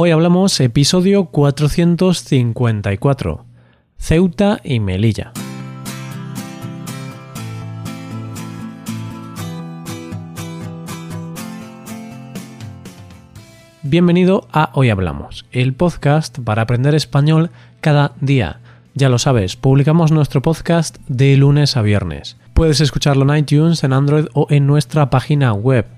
Hoy hablamos episodio 454, Ceuta y Melilla. Bienvenido a Hoy Hablamos, el podcast para aprender español cada día. Ya lo sabes, publicamos nuestro podcast de lunes a viernes. Puedes escucharlo en iTunes, en Android o en nuestra página web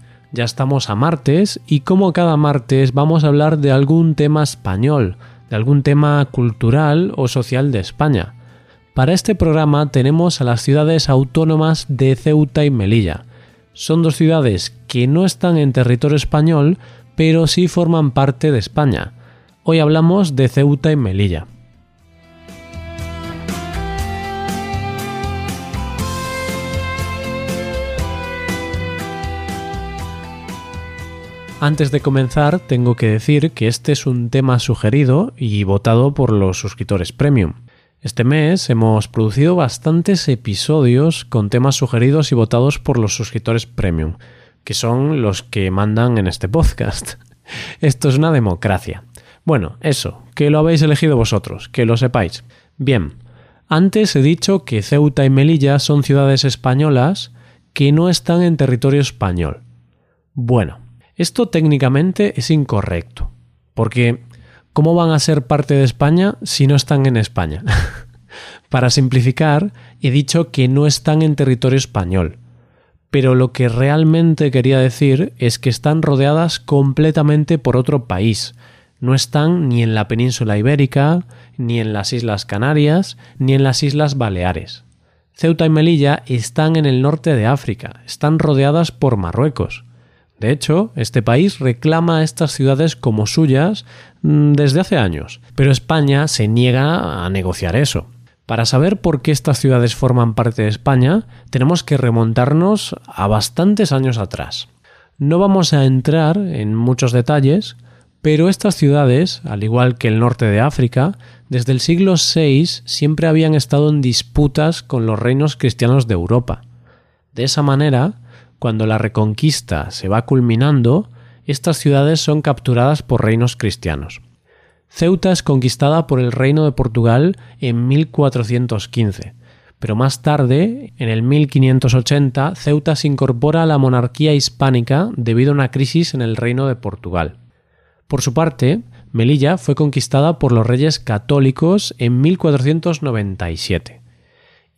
Ya estamos a martes y como cada martes vamos a hablar de algún tema español, de algún tema cultural o social de España. Para este programa tenemos a las ciudades autónomas de Ceuta y Melilla. Son dos ciudades que no están en territorio español, pero sí forman parte de España. Hoy hablamos de Ceuta y Melilla. Antes de comenzar, tengo que decir que este es un tema sugerido y votado por los suscriptores premium. Este mes hemos producido bastantes episodios con temas sugeridos y votados por los suscriptores premium, que son los que mandan en este podcast. Esto es una democracia. Bueno, eso, que lo habéis elegido vosotros, que lo sepáis. Bien, antes he dicho que Ceuta y Melilla son ciudades españolas que no están en territorio español. Bueno, esto técnicamente es incorrecto, porque ¿cómo van a ser parte de España si no están en España? Para simplificar, he dicho que no están en territorio español, pero lo que realmente quería decir es que están rodeadas completamente por otro país. No están ni en la península ibérica, ni en las Islas Canarias, ni en las Islas Baleares. Ceuta y Melilla están en el norte de África, están rodeadas por Marruecos. De hecho, este país reclama estas ciudades como suyas mm, desde hace años, pero España se niega a negociar eso. Para saber por qué estas ciudades forman parte de España, tenemos que remontarnos a bastantes años atrás. No vamos a entrar en muchos detalles, pero estas ciudades, al igual que el norte de África, desde el siglo VI siempre habían estado en disputas con los reinos cristianos de Europa. De esa manera, cuando la reconquista se va culminando, estas ciudades son capturadas por reinos cristianos. Ceuta es conquistada por el reino de Portugal en 1415, pero más tarde, en el 1580, Ceuta se incorpora a la monarquía hispánica debido a una crisis en el reino de Portugal. Por su parte, Melilla fue conquistada por los reyes católicos en 1497.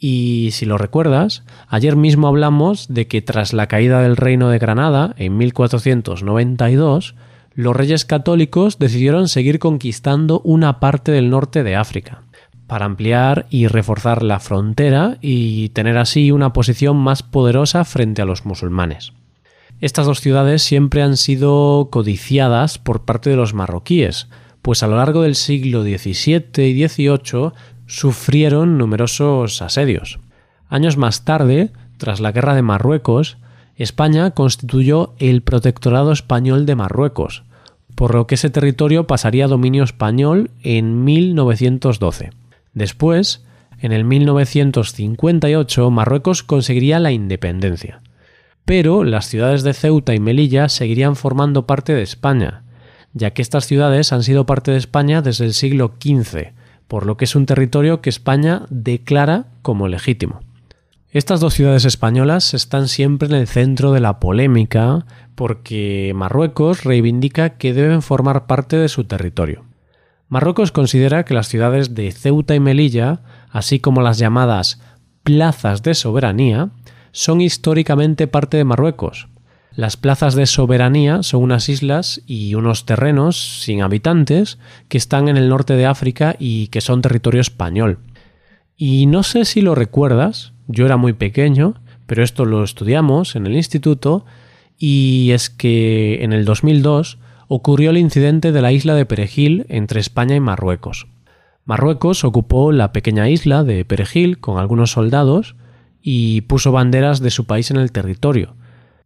Y si lo recuerdas, ayer mismo hablamos de que tras la caída del reino de Granada en 1492, los reyes católicos decidieron seguir conquistando una parte del norte de África, para ampliar y reforzar la frontera y tener así una posición más poderosa frente a los musulmanes. Estas dos ciudades siempre han sido codiciadas por parte de los marroquíes, pues a lo largo del siglo XVII y XVIII sufrieron numerosos asedios. Años más tarde, tras la Guerra de Marruecos, España constituyó el Protectorado Español de Marruecos, por lo que ese territorio pasaría a dominio español en 1912. Después, en el 1958, Marruecos conseguiría la independencia. Pero las ciudades de Ceuta y Melilla seguirían formando parte de España, ya que estas ciudades han sido parte de España desde el siglo XV, por lo que es un territorio que España declara como legítimo. Estas dos ciudades españolas están siempre en el centro de la polémica porque Marruecos reivindica que deben formar parte de su territorio. Marruecos considera que las ciudades de Ceuta y Melilla, así como las llamadas plazas de soberanía, son históricamente parte de Marruecos, las plazas de soberanía son unas islas y unos terrenos sin habitantes que están en el norte de África y que son territorio español. Y no sé si lo recuerdas, yo era muy pequeño, pero esto lo estudiamos en el instituto, y es que en el 2002 ocurrió el incidente de la isla de Perejil entre España y Marruecos. Marruecos ocupó la pequeña isla de Perejil con algunos soldados y puso banderas de su país en el territorio.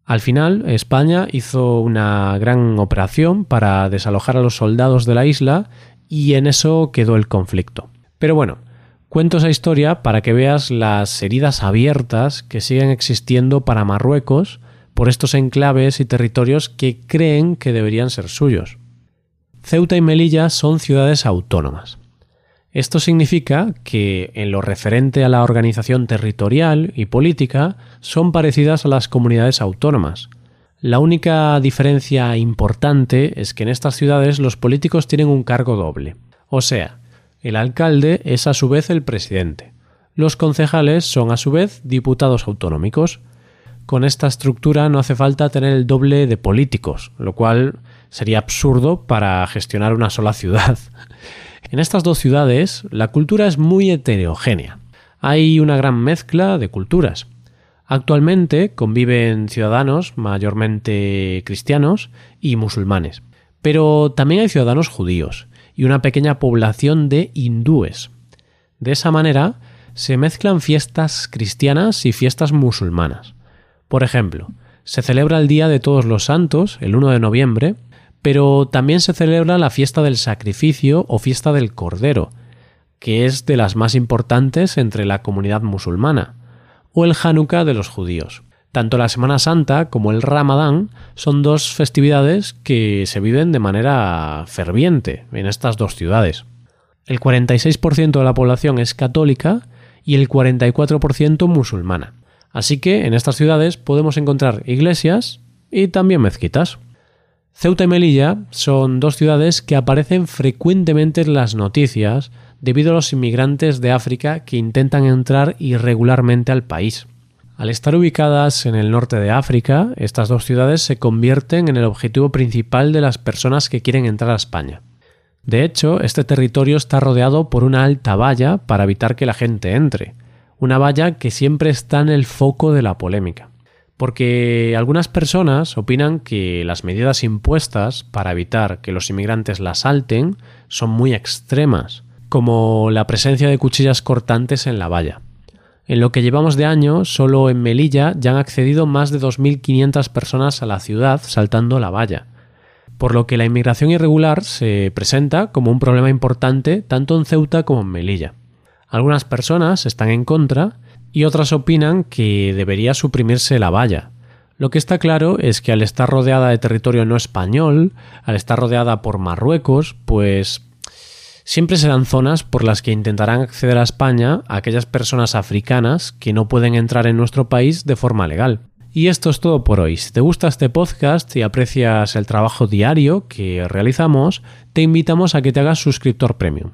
Al final, España hizo una gran operación para desalojar a los soldados de la isla y en eso quedó el conflicto. Pero bueno, cuento esa historia para que veas las heridas abiertas que siguen existiendo para Marruecos por estos enclaves y territorios que creen que deberían ser suyos. Ceuta y Melilla son ciudades autónomas. Esto significa que en lo referente a la organización territorial y política son parecidas a las comunidades autónomas. La única diferencia importante es que en estas ciudades los políticos tienen un cargo doble. O sea, el alcalde es a su vez el presidente. Los concejales son a su vez diputados autonómicos con esta estructura no hace falta tener el doble de políticos, lo cual sería absurdo para gestionar una sola ciudad. En estas dos ciudades la cultura es muy heterogénea. Hay una gran mezcla de culturas. Actualmente conviven ciudadanos mayormente cristianos y musulmanes, pero también hay ciudadanos judíos y una pequeña población de hindúes. De esa manera se mezclan fiestas cristianas y fiestas musulmanas. Por ejemplo, se celebra el Día de Todos los Santos, el 1 de noviembre, pero también se celebra la fiesta del sacrificio o fiesta del Cordero, que es de las más importantes entre la comunidad musulmana, o el Hanukkah de los judíos. Tanto la Semana Santa como el Ramadán son dos festividades que se viven de manera ferviente en estas dos ciudades. El 46% de la población es católica y el 44% musulmana. Así que en estas ciudades podemos encontrar iglesias y también mezquitas. Ceuta y Melilla son dos ciudades que aparecen frecuentemente en las noticias debido a los inmigrantes de África que intentan entrar irregularmente al país. Al estar ubicadas en el norte de África, estas dos ciudades se convierten en el objetivo principal de las personas que quieren entrar a España. De hecho, este territorio está rodeado por una alta valla para evitar que la gente entre, una valla que siempre está en el foco de la polémica. Porque algunas personas opinan que las medidas impuestas para evitar que los inmigrantes la salten son muy extremas, como la presencia de cuchillas cortantes en la valla. En lo que llevamos de año, solo en Melilla ya han accedido más de 2.500 personas a la ciudad saltando la valla, por lo que la inmigración irregular se presenta como un problema importante tanto en Ceuta como en Melilla. Algunas personas están en contra y otras opinan que debería suprimirse la valla. Lo que está claro es que al estar rodeada de territorio no español, al estar rodeada por Marruecos, pues siempre serán zonas por las que intentarán acceder a España aquellas personas africanas que no pueden entrar en nuestro país de forma legal. Y esto es todo por hoy. Si te gusta este podcast y aprecias el trabajo diario que realizamos, te invitamos a que te hagas suscriptor premium.